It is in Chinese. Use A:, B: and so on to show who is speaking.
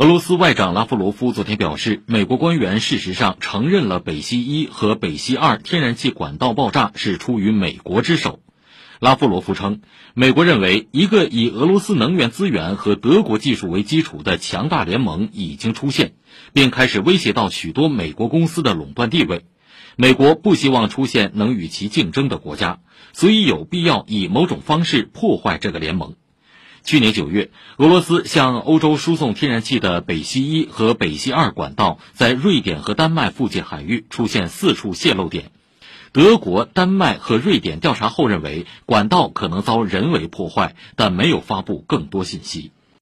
A: 俄罗斯外长拉夫罗夫昨天表示，美国官员事实上承认了北溪一和北溪二天然气管道爆炸是出于美国之手。拉夫罗夫称，美国认为一个以俄罗斯能源资源和德国技术为基础的强大联盟已经出现，并开始威胁到许多美国公司的垄断地位。美国不希望出现能与其竞争的国家，所以有必要以某种方式破坏这个联盟。去年九月，俄罗斯向欧洲输送天然气的北溪一和北溪二管道在瑞典和丹麦附近海域出现四处泄漏点。德国、丹麦和瑞典调查后认为管道可能遭人为破坏，但没有发布更多信息。